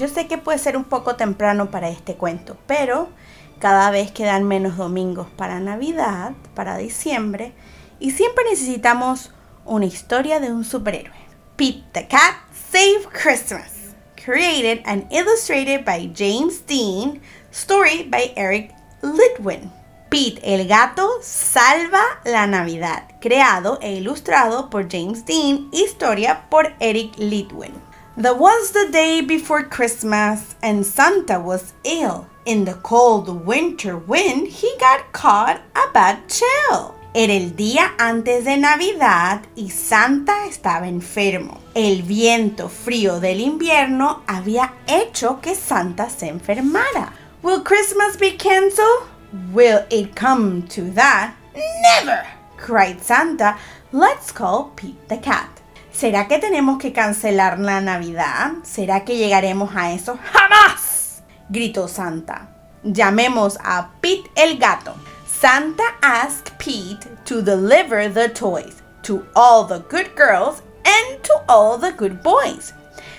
Yo sé que puede ser un poco temprano para este cuento, pero cada vez quedan menos domingos para Navidad, para diciembre, y siempre necesitamos una historia de un superhéroe. Pete the Cat Save Christmas. Created and illustrated by James Dean. Story by Eric Litwin. Pete el gato salva la Navidad. Creado e ilustrado por James Dean. Historia por Eric Litwin. There was the day before Christmas, and Santa was ill. In the cold winter wind, he got caught a bad chill. Era el día antes de Navidad y Santa estaba enfermo. El viento frío del invierno había hecho que Santa se enfermara. Will Christmas be canceled? Will it come to that? Never! cried Santa. Let's call Pete the cat. ¿Será que tenemos que cancelar la Navidad? ¿Será que llegaremos a eso? ¡Jamás! gritó Santa. Llamemos a Pete el gato. Santa asked Pete to deliver the toys to all the good girls and to all the good boys.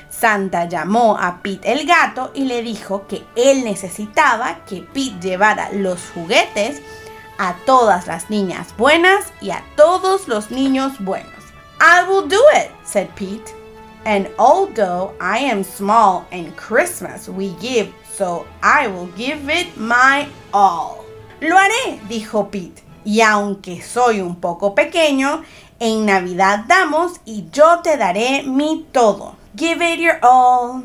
Santa llamó a Pete el gato y le dijo que él necesitaba que Pete llevara los juguetes a todas las niñas buenas y a todos los niños buenos. I will do it, said Pete. And although I am small and Christmas we give, so I will give it my all. Lo haré, dijo Pete. Y aunque soy un poco pequeño, en Navidad damos y yo te daré mi todo. Give it your all.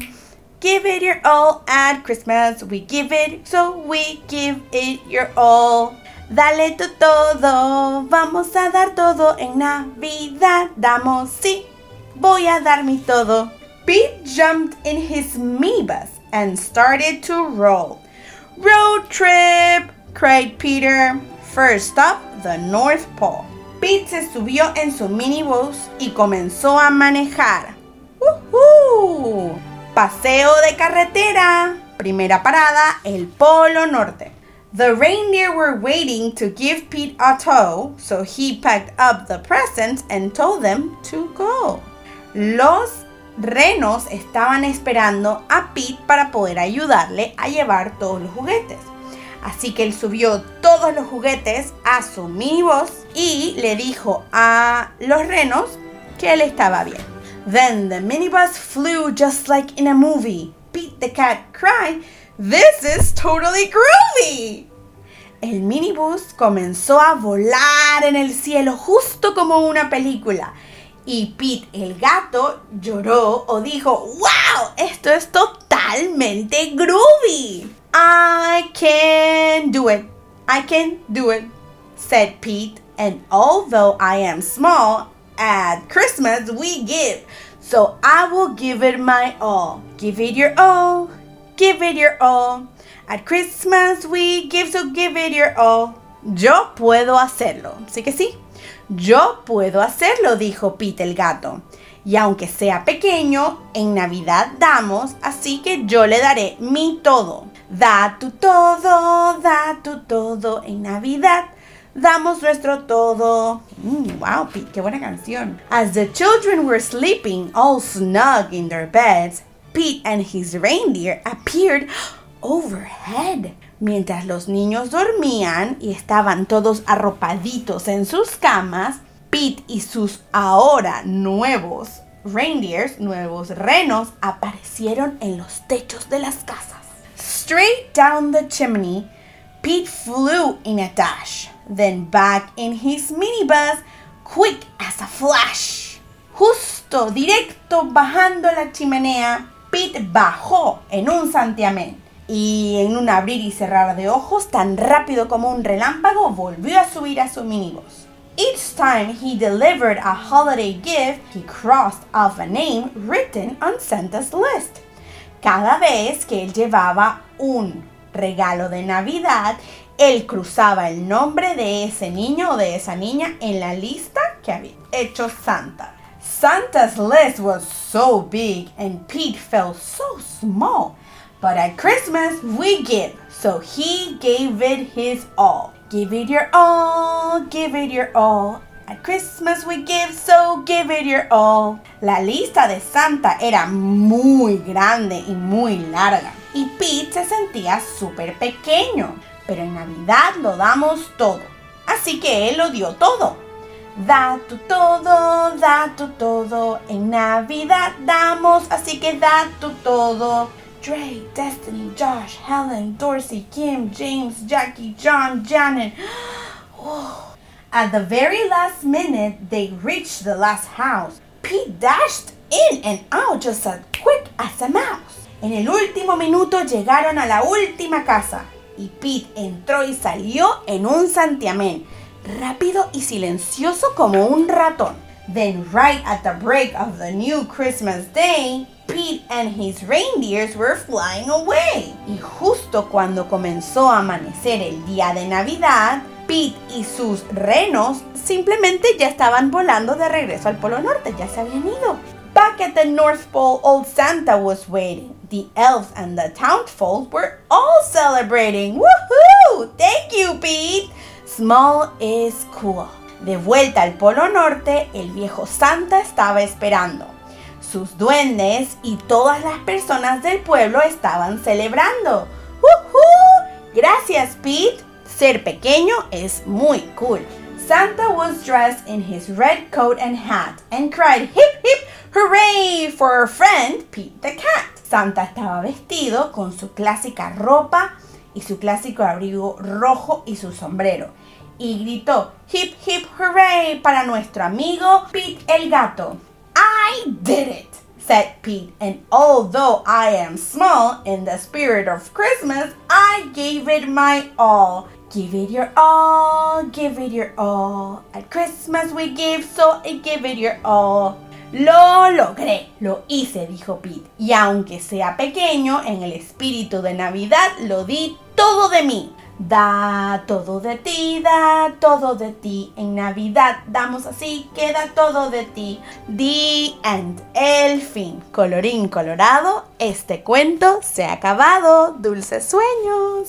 Give it your all at Christmas. We give it, so we give it your all. Dale tu todo, vamos a dar todo en Navidad. Damos, sí, voy a dar mi todo. Pete jumped in his minibus and started to roll. Road trip, cried Peter. First stop, the North Pole. Pete se subió en su minibus y comenzó a manejar. ¡Woohoo! Paseo de carretera. Primera parada, el Polo Norte. The reindeer were waiting to give Pete a tow, so he packed up the presents and told them to go. Los renos estaban esperando a Pete para poder ayudarle a llevar todos los juguetes. Así que él subió todos los juguetes a su minibus y le dijo a los renos que él estaba bien. Then the minibus flew just like in a movie. Pete the cat cried, This is totally groovy. El minibus comenzó a volar en el cielo justo como una película. Y Pete el gato lloró o dijo, ¡Wow! Esto es totalmente groovy. I can do it. I can do it, said Pete. And although I am small, at Christmas we give. So I will give it my all. Give it your all. Give it your all. At Christmas we give, so give it your all. Yo puedo hacerlo. ¿Sí que sí? Yo puedo hacerlo, dijo Pete el gato. Y aunque sea pequeño, en Navidad damos, así que yo le daré mi todo. Da tu todo, da tu todo en Navidad. Damos nuestro todo. Mm, wow, Pete, qué buena canción. As the children were sleeping all snug in their beds, Pete and his reindeer appeared overhead. Mientras los niños dormían y estaban todos arropaditos en sus camas, Pete y sus ahora nuevos reindeers, nuevos renos, aparecieron en los techos de las casas. Straight down the chimney, Pete flew in a dash, then back in his minibus, quick as a flash. Justo, directo, bajando la chimenea, Bajó en un santiamén y en un abrir y cerrar de ojos, tan rápido como un relámpago, volvió a subir a su minibus. Each time he delivered a holiday gift, he crossed off a name written on Santa's list. Cada vez que él llevaba un regalo de Navidad, él cruzaba el nombre de ese niño o de esa niña en la lista que había hecho Santa. Santa's list was so big and Pete felt so small. But at Christmas we give, so he gave it his all. Give it your all, give it your all. At Christmas we give, so give it your all. La lista de Santa era muy grande y muy larga. Y Pete se sentía súper pequeño. Pero en Navidad lo damos todo. Así que él lo dio todo. Da todo, da todo. En Navidad damos, así que da todo. Dre, Destiny, Josh, Helen, Dorsey, Kim, James, Jackie, John, Janet. Oh. At the very last minute, they reached the last house. Pete dashed in and out just as quick as a mouse. En el último minuto llegaron a la última casa y Pete entró y salió en un santiamén, rápido y silencioso como un ratón. Then right at the break of the new Christmas day, Pete and his reindeers were flying away. Y justo cuando comenzó a amanecer el día de Navidad, Pete y sus renos simplemente ya estaban volando de regreso al Polo Norte, ya se habían ido. Back at the North Pole, old Santa was waiting. The elves and the townsfolk were all celebrating. Woohoo! Thank you, Pete. Small is cool. De vuelta al Polo Norte, el viejo Santa estaba esperando. Sus duendes y todas las personas del pueblo estaban celebrando. ¡Woohoo! Gracias, Pete. Ser pequeño es muy cool. Santa was dressed in his red coat and hat and cried hip hip hooray for our friend Pete the cat. Santa estaba vestido con su clásica ropa y su clásico abrigo rojo y su sombrero y gritó hip hip hooray para nuestro amigo Pete el gato. I did it, said Pete, and although I am small in the spirit of Christmas, I gave it my all. Give it your all, give it your all. At Christmas we give, so I give it your all. Lo logré, lo hice, dijo Pete. Y aunque sea pequeño, en el espíritu de Navidad lo di todo de mí. Da todo de ti, da todo de ti. En Navidad damos así, queda todo de ti. The end. El fin. Colorín colorado, este cuento se ha acabado. Dulces sueños.